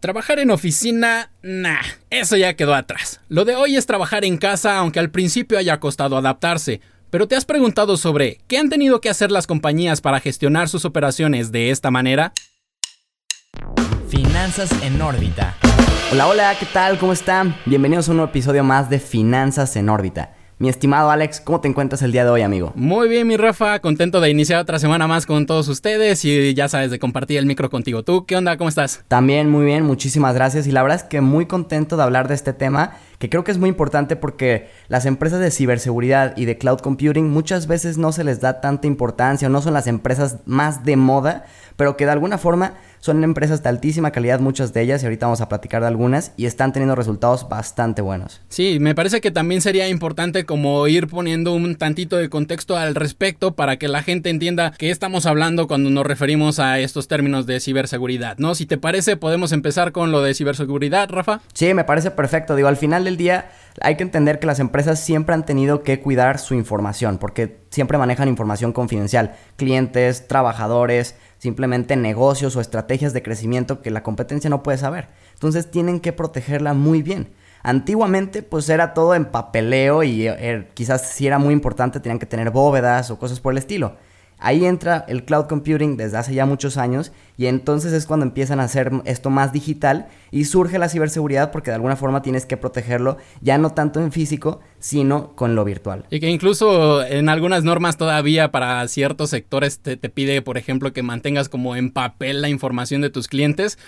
Trabajar en oficina, nah, eso ya quedó atrás. Lo de hoy es trabajar en casa, aunque al principio haya costado adaptarse. Pero te has preguntado sobre qué han tenido que hacer las compañías para gestionar sus operaciones de esta manera? Finanzas en órbita. Hola, hola, ¿qué tal? ¿Cómo están? Bienvenidos a un nuevo episodio más de Finanzas en órbita. Mi estimado Alex, ¿cómo te encuentras el día de hoy, amigo? Muy bien, mi Rafa, contento de iniciar otra semana más con todos ustedes y ya sabes, de compartir el micro contigo. ¿Tú qué onda? ¿Cómo estás? También muy bien, muchísimas gracias y la verdad es que muy contento de hablar de este tema que creo que es muy importante porque las empresas de ciberseguridad y de cloud computing muchas veces no se les da tanta importancia o no son las empresas más de moda, pero que de alguna forma son empresas de altísima calidad, muchas de ellas, y ahorita vamos a platicar de algunas, y están teniendo resultados bastante buenos. Sí, me parece que también sería importante como ir poniendo un tantito de contexto al respecto para que la gente entienda qué estamos hablando cuando nos referimos a estos términos de ciberseguridad, ¿no? Si te parece, podemos empezar con lo de ciberseguridad, Rafa. Sí, me parece perfecto. Digo, al final día hay que entender que las empresas siempre han tenido que cuidar su información, porque siempre manejan información confidencial. Clientes, trabajadores, simplemente negocios o estrategias de crecimiento que la competencia no puede saber. Entonces tienen que protegerla muy bien. Antiguamente pues era todo en papeleo y eh, quizás si era muy importante tenían que tener bóvedas o cosas por el estilo. Ahí entra el cloud computing desde hace ya muchos años y entonces es cuando empiezan a hacer esto más digital y surge la ciberseguridad porque de alguna forma tienes que protegerlo ya no tanto en físico, sino con lo virtual. Y que incluso en algunas normas todavía para ciertos sectores te, pide, por ejemplo, que mantengas como en papel la información de tus clientes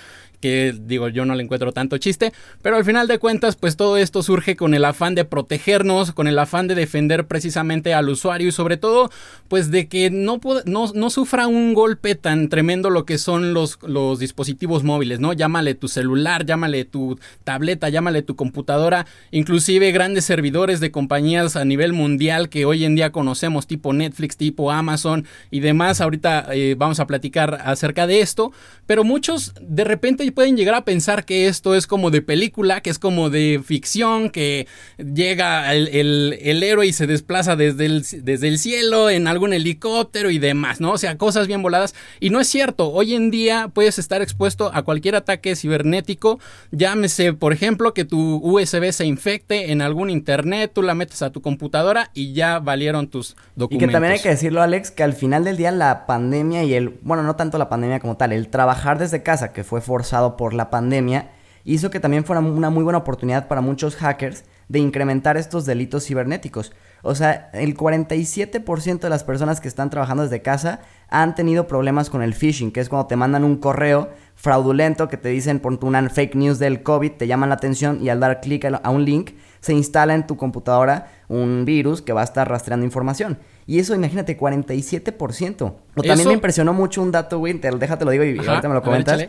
que digo yo no le encuentro tanto chiste, pero al final de cuentas pues todo esto surge con el afán de protegernos, con el afán de defender precisamente al usuario y sobre todo pues de que no, no, sufra un golpe tan tremendo lo que son los, los dispositivos móviles, ¿no? Llámale tu celular, llámale tu tableta, llámale tu computadora, inclusive grandes servidores de compañías a nivel mundial que hoy en día conocemos tipo Netflix, tipo Amazon y demás, ahorita eh, vamos a platicar acerca de esto, pero muchos de repente pueden llegar a pensar que esto es como de película, que es como de ficción, que llega el, héroe y se desplaza desde el, desde el cielo en algún helicóptero y demás, ¿no? O sea, cosas bien voladas. Y no es cierto, hoy en día puedes estar expuesto a cualquier ataque cibernético, llámese, por ejemplo, que tu USB se infecte en algún internet, tú la metes a tu computadora y ya valieron tus documentos. Y que también hay que decirlo, Alex, que al final del día la pandemia y el, bueno, no tanto la pandemia como tal, el trabajar desde casa, que fue forzado por la pandemia, hizo que también fuera una muy buena oportunidad para muchos hackers de incrementar estos delitos cibernéticos. O sea, el 47% de las personas que están trabajando desde casa han tenido problemas con el phishing, que es cuando te mandan un correo fraudulento que te dicen por una fake news del COVID, te llaman la atención y al dar clic a un link se instala en tu computadora un virus que va a estar rastreando información. Y eso, imagínate, 47%. O también me impresionó mucho un dato, Winter. déjate lo digo y ahorita me lo comentas.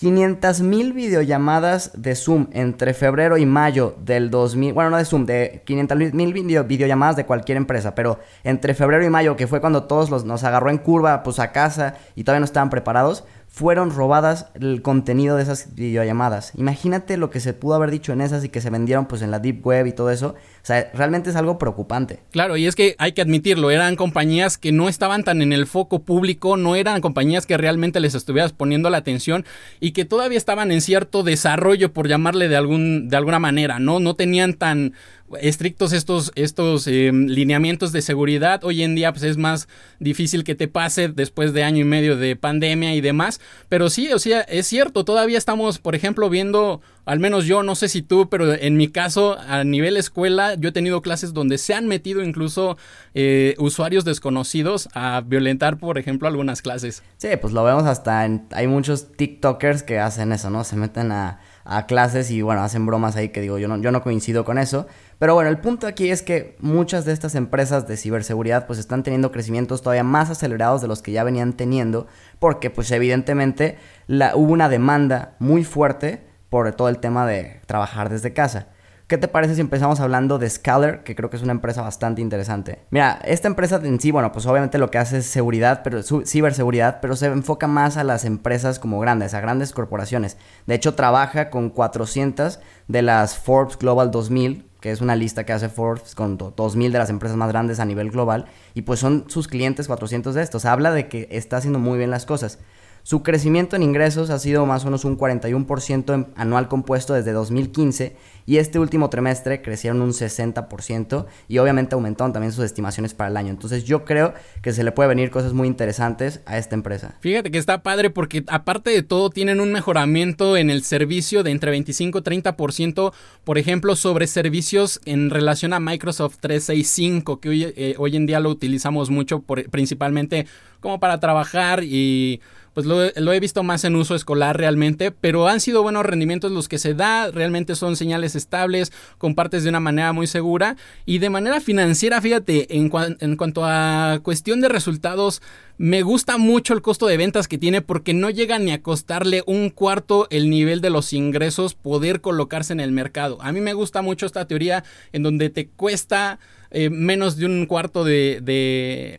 500.000 videollamadas de Zoom entre febrero y mayo del 2000, bueno, no de Zoom, de 500.000 video, videollamadas de cualquier empresa, pero entre febrero y mayo, que fue cuando todos los, nos agarró en curva, pues a casa y todavía no estaban preparados, fueron robadas el contenido de esas videollamadas. Imagínate lo que se pudo haber dicho en esas y que se vendieron pues en la deep web y todo eso. O sea, realmente es algo preocupante. Claro, y es que hay que admitirlo, eran compañías que no estaban tan en el foco público, no eran compañías que realmente les estuvieras poniendo la atención y que todavía estaban en cierto desarrollo, por llamarle de algún de alguna manera, ¿no? No tenían tan estrictos estos, estos em, lineamientos de seguridad. Hoy en día pues es más difícil que te pase después de año y medio de pandemia y demás. Pero sí, o sea, es cierto, todavía estamos, por ejemplo, viendo, al menos yo, no sé si tú, pero en mi caso, a nivel escuela, yo he tenido clases donde se han metido incluso eh, usuarios desconocidos a violentar, por ejemplo, algunas clases. Sí, pues lo vemos hasta en, hay muchos TikTokers que hacen eso, ¿no? Se meten a, a clases y bueno, hacen bromas ahí que digo, yo no, yo no coincido con eso. Pero bueno, el punto aquí es que muchas de estas empresas de ciberseguridad pues están teniendo crecimientos todavía más acelerados de los que ya venían teniendo, porque pues evidentemente hubo una demanda muy fuerte por todo el tema de trabajar desde casa. ¿Qué te parece si empezamos hablando de Scalar, que creo que es una empresa bastante interesante? Mira, esta empresa en sí, bueno, pues obviamente lo que hace es seguridad, pero ciberseguridad, pero se enfoca más a las empresas como grandes, a grandes corporaciones. De hecho, trabaja con 400 de las Forbes Global 2000, que es una lista que hace Forbes con 2000 de las empresas más grandes a nivel global, y pues son sus clientes 400 de estos. Habla de que está haciendo muy bien las cosas. Su crecimiento en ingresos ha sido más o menos un 41% anual compuesto desde 2015 y este último trimestre crecieron un 60% y obviamente aumentaron también sus estimaciones para el año. Entonces yo creo que se le puede venir cosas muy interesantes a esta empresa. Fíjate que está padre porque aparte de todo tienen un mejoramiento en el servicio de entre 25 y 30%, por ejemplo, sobre servicios en relación a Microsoft 365, que eh, hoy en día lo utilizamos mucho principalmente como para trabajar y pues lo, he visto más en uso escolar realmente, pero han sido buenos rendimientos los que se da, realmente son señales estables, compartes de una manera muy segura y de manera financiera, fíjate, en, cuanto a cuestión de resultados, me gusta mucho el costo de ventas que tiene porque no llega ni a costarle un cuarto el nivel de los ingresos poder colocarse en el mercado. A mí me gusta mucho esta teoría en donde te cuesta eh, menos de un cuarto de,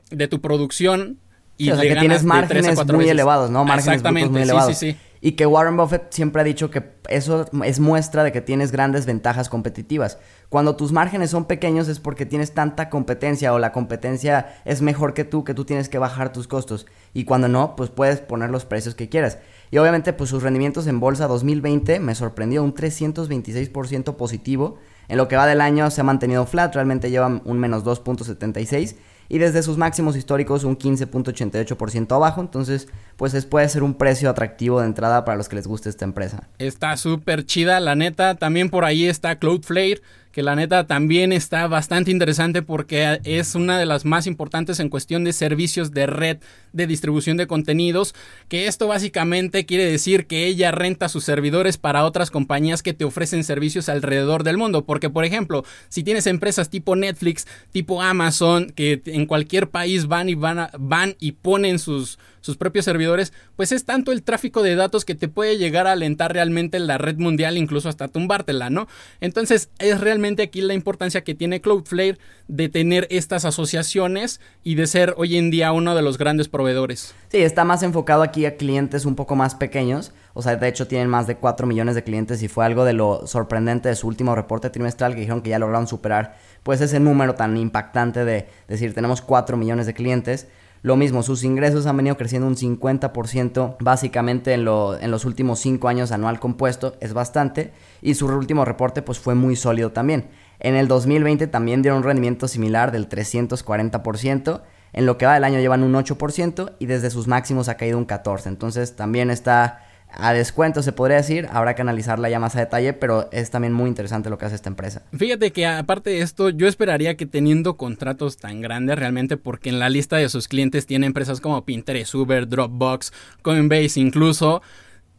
de tu producción y o sea, que tienes márgenes muy elevados, ¿no? Márgenes Exactamente, muy elevados. Sí, sí, sí. Y que Warren Buffett siempre ha dicho que eso es muestra de que tienes grandes ventajas competitivas. Cuando tus márgenes son pequeños es porque tienes tanta competencia o la competencia es mejor que tú, que tú tienes que bajar tus costos. Y cuando no, pues puedes poner los precios que quieras. Y obviamente, pues sus rendimientos en bolsa 2020 me sorprendió un 326% positivo. En lo que va del año se ha mantenido flat, realmente llevan un menos 2.76 y desde sus máximos históricos un 15.88% abajo. Entonces, pues es, puede ser un precio atractivo de entrada para los que les guste esta empresa. Está súper chida, la neta. También por ahí está Cloudflare que la neta también está bastante interesante porque es una de las más importantes en cuestión de servicios de red de distribución de contenidos, que esto básicamente quiere decir que ella renta sus servidores para otras compañías que te ofrecen servicios alrededor del mundo, porque por ejemplo, si tienes empresas tipo Netflix, tipo Amazon, que en cualquier país van y van, van y ponen sus sus propios servidores, pues es tanto el tráfico de datos que te puede llegar a alentar realmente la red mundial, incluso hasta tumbártela, ¿no? Entonces es realmente aquí la importancia que tiene Cloudflare de tener estas asociaciones y de ser hoy en día uno de los grandes proveedores. Sí, está más enfocado aquí a clientes un poco más pequeños. O sea, de hecho tienen más de 4 millones de clientes y fue algo de lo sorprendente de su último reporte trimestral que dijeron que ya lograron superar pues ese número tan impactante de decir tenemos 4 millones de clientes. Lo mismo, sus ingresos han venido creciendo un 50% básicamente en, lo, en los últimos 5 años anual compuesto, es bastante, y su último reporte pues fue muy sólido también. En el 2020 también dieron un rendimiento similar del 340%, en lo que va del año llevan un 8% y desde sus máximos ha caído un 14%, entonces también está a descuento, se podría decir. Habrá que analizarla ya más a detalle, pero es también muy interesante lo que hace esta empresa. Fíjate que aparte de esto, yo esperaría que teniendo contratos tan grandes realmente, porque en la lista de sus clientes tiene empresas como Pinterest, Uber, Dropbox, Coinbase incluso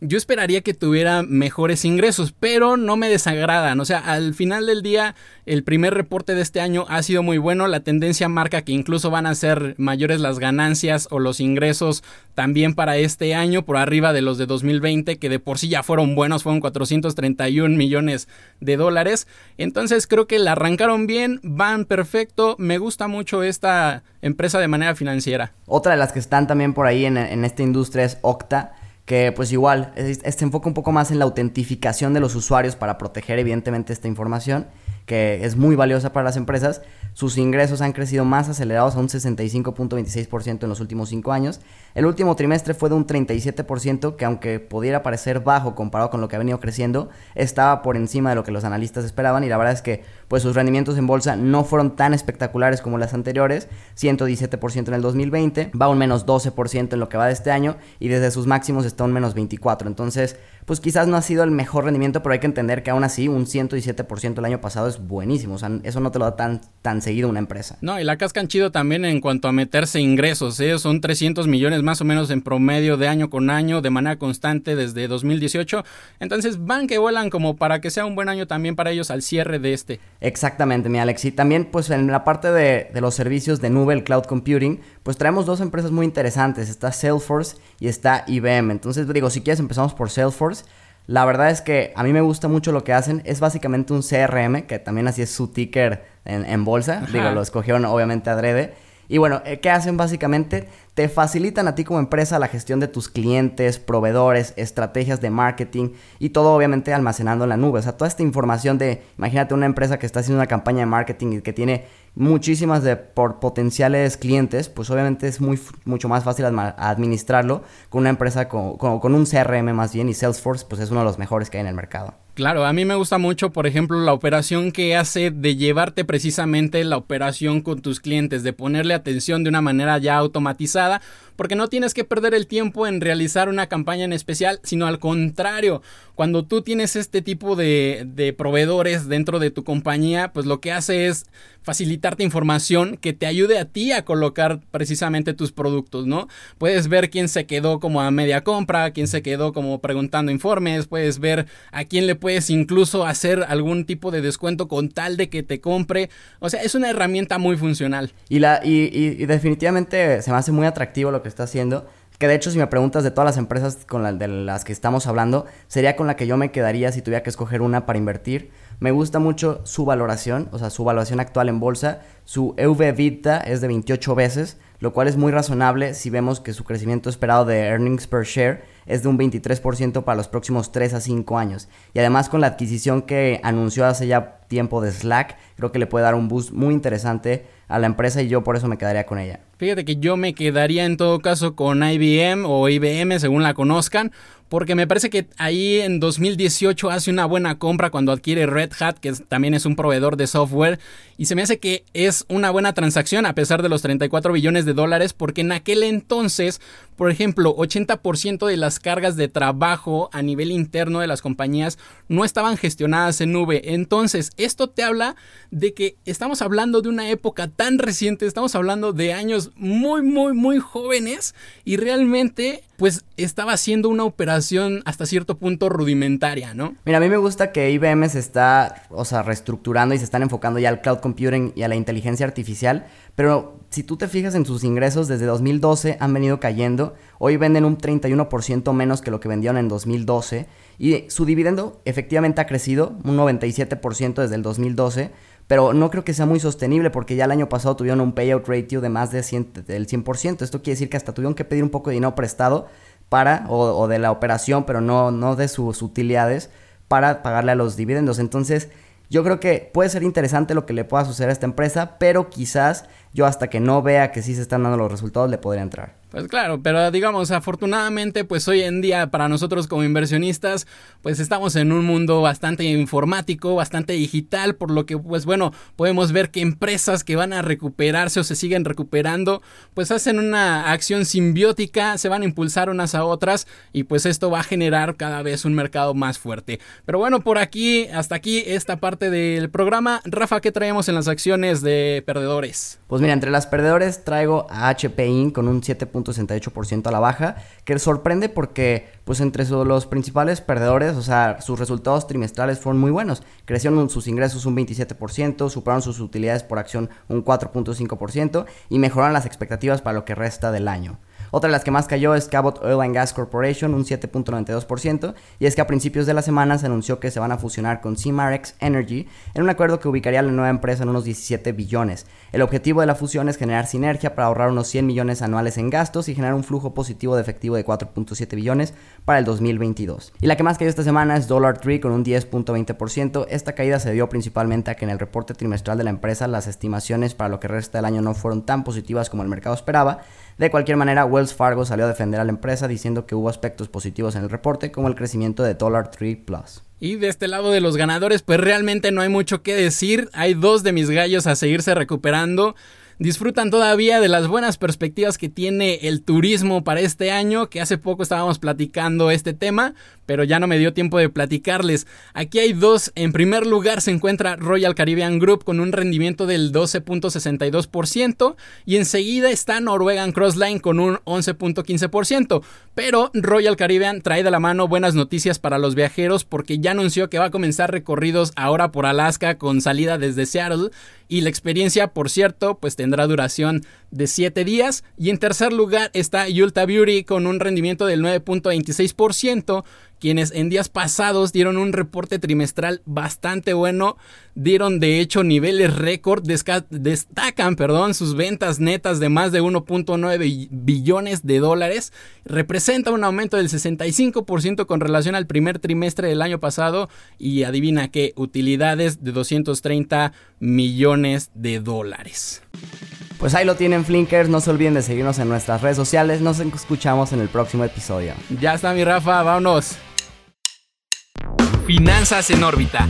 yo esperaría que tuviera mejores ingresos, pero no me desagradan. O sea, al final del día, el primer reporte de este año ha sido muy bueno. La tendencia marca que incluso van a ser mayores las ganancias o los ingresos también para este año, por arriba de los de 2020, que de por sí ya fueron buenos, fueron 431 millones de dólares. Entonces creo que la arrancaron bien, van perfecto. Me gusta mucho esta empresa de manera financiera. Otra de las que están también por ahí en, en esta industria es Octa que pues igual se enfoca un poco más en la autentificación de los usuarios para proteger evidentemente esta información que es muy valiosa para las empresas. Sus ingresos han crecido más acelerados a un 65.26% en los últimos 5 años. El último trimestre fue de un 37%, que aunque pudiera parecer bajo comparado con lo que ha venido creciendo, estaba por encima de lo que los analistas esperaban y la verdad es que pues sus rendimientos en bolsa no fueron tan espectaculares como las anteriores, 117% en el 2020, va un menos 12% en lo que va de este año y desde sus máximos está un menos 24%. Entonces, pues quizás no ha sido el mejor rendimiento, pero hay que entender que aún así un 117% el año pasado es buenísimo. O sea, eso no te lo da tan, tan seguido una empresa. No, y la cascan chido también en cuanto a meterse ingresos. ¿eh? Son 300 millones más o menos en promedio de año con año, de manera constante desde 2018. Entonces van que vuelan como para que sea un buen año también para ellos al cierre de este. Exactamente, mi Alex. Y también pues en la parte de, de los servicios de nube, el cloud computing, pues traemos dos empresas muy interesantes. Está Salesforce y está IBM. Entonces digo, si quieres empezamos por Salesforce. La verdad es que a mí me gusta mucho lo que hacen. Es básicamente un CRM, que también así es su ticker en, bolsa. Digo, lo escogieron obviamente adrede. Y bueno, eh, ¿qué hacen básicamente? Te facilitan a ti como empresa la gestión de tus clientes, proveedores, estrategias de marketing y todo obviamente almacenando en la nube. O sea, toda esta información de, imagínate una empresa que está haciendo una campaña de marketing y que tiene muchísimas de potenciales clientes, pues obviamente es muy, mucho más fácil administrarlo con una empresa con, con un CRM más bien y Salesforce pues es uno de los mejores que hay en el mercado. Claro, a mí me gusta mucho, por ejemplo, la operación que hace de llevarte precisamente la operación con tus clientes, de ponerle atención de una manera ya automatizada, porque no tienes que perder el tiempo en realizar una campaña en especial, sino al contrario, cuando tú tienes este tipo de, proveedores dentro de tu compañía, pues lo que hace es facilitarte información que te ayude a ti a colocar precisamente tus productos, ¿no? Puedes ver quién se quedó como a media compra, quién se quedó como preguntando informes, puedes ver a quién le puedes incluso hacer algún tipo de descuento con tal de que te compre. O sea, es una herramienta muy funcional. Y, la, y, definitivamente se me hace muy atractivo lo que está haciendo. Que de hecho, si me preguntas de todas las empresas con la, de las que estamos hablando, sería con la que yo me quedaría si tuviera que escoger una para invertir me gusta mucho su valoración, o sea, su valoración actual en bolsa. Su EV es de 28 veces, lo cual es muy razonable si vemos que su crecimiento esperado de earnings per share es de un 23% para los próximos 3 a 5 años. Y además con la adquisición que anunció hace ya tiempo de Slack, creo que le puede dar un boost muy interesante a la empresa y yo por eso me quedaría con ella. Fíjate que yo me quedaría en todo caso con IBM o IBM según la conozcan, porque me parece que ahí en 2018 hace una buena compra cuando adquiere Red Hat, que también es un proveedor de software, y se me hace que es una buena transacción a pesar de los 34 billones de dólares, porque en aquel entonces, por ejemplo, 80% de las cargas de trabajo a nivel interno de las compañías no estaban gestionadas en nube. Entonces, esto te habla de que estamos hablando de una época tan reciente, estamos hablando de años muy, muy, muy jóvenes y realmente pues estaba haciendo una operación hasta cierto punto rudimentaria, ¿no? Mira, a mí me gusta que IBM se está, o sea, reestructurando y se están enfocando ya al cloud computing y a la inteligencia artificial, pero si tú te fijas en sus ingresos desde 2012 han venido cayendo, hoy venden un 31% menos que lo que vendieron en 2012 y su dividendo efectivamente ha crecido un 97% desde el 2012 pero no creo que sea muy sostenible porque ya el año pasado tuvieron un payout ratio de más de 100, del 100%. Esto quiere decir que hasta tuvieron que pedir un poco de dinero prestado para, o, de la operación, pero no, no de sus utilidades, para pagarle a los dividendos. Entonces, yo creo que puede ser interesante lo que le pueda suceder a esta empresa, pero quizás yo hasta que no vea que sí se están dando los resultados le podría entrar. Pues claro, pero digamos, afortunadamente, pues hoy en día para nosotros como inversionistas, pues estamos en un mundo bastante informático, bastante digital, por lo que, pues bueno, podemos ver que empresas que van a recuperarse o se siguen recuperando, pues hacen una acción simbiótica, se van a impulsar unas a otras y pues esto va a generar cada vez un mercado más fuerte. Pero bueno, por aquí, hasta aquí esta parte del programa. Rafa, ¿qué traemos en las acciones de perdedores? Pues mira, entre las perdedores traigo a HP Inc. con un 7 68% a la baja, que sorprende porque pues entre los principales perdedores, o sea, sus resultados trimestrales fueron muy buenos. Crecieron sus ingresos un 27%, superaron sus utilidades por acción un 4.5% y mejoraron las expectativas para lo que resta del año. Otra de las que más cayó es Cabot Oil and Gas Corporation, un 7.92%, y es que a principios de la semana se anunció que se van a fusionar con Cimarex Energy en un acuerdo que ubicaría a la nueva empresa en unos 17 billones. El objetivo de la fusión es generar sinergia para ahorrar unos 100 millones anuales en gastos y generar un flujo positivo de efectivo de 4.7 billones para el 2022. Y la que más cayó esta semana es Dollar Tree con un 10.20%. Esta caída se debió principalmente a que en el reporte trimestral de la empresa las estimaciones para lo que resta del año no fueron tan positivas como el mercado esperaba. De cualquier manera, Wells Fargo salió a defender a la empresa diciendo que hubo aspectos positivos en el reporte como el crecimiento de Dollar Tree Plus. Y de este lado de los ganadores, pues realmente no hay mucho que decir. Hay dos de mis gallos a seguirse recuperando disfrutan todavía de las buenas perspectivas que tiene el turismo para este año, que hace poco estábamos platicando este tema, pero ya no me dio tiempo de platicarles. Aquí hay dos. En primer lugar se encuentra Royal Caribbean Group con un rendimiento del 12.62% y enseguida está Norwegian Cross Line con un 11.15%. Pero Royal Caribbean trae de la mano buenas noticias para los viajeros porque ya anunció que va a comenzar recorridos ahora por Alaska con salida desde Seattle y la experiencia, por cierto, pues tendrá duración de 7 días. Y en tercer lugar está Yulta Beauty con un rendimiento del 9.26%, quienes en días pasados dieron un reporte trimestral bastante bueno, dieron de hecho niveles récord, destacan, perdón, sus ventas netas de más de 1.9 billones de dólares, representa un aumento del 65% con relación al primer trimestre del año pasado y adivina qué, utilidades de 230 millones de dólares. Pues ahí lo tienen Flinkers, no se olviden de seguirnos en nuestras redes sociales, nos escuchamos en el próximo episodio. Ya está mi Rafa, vámonos. Finanzas en órbita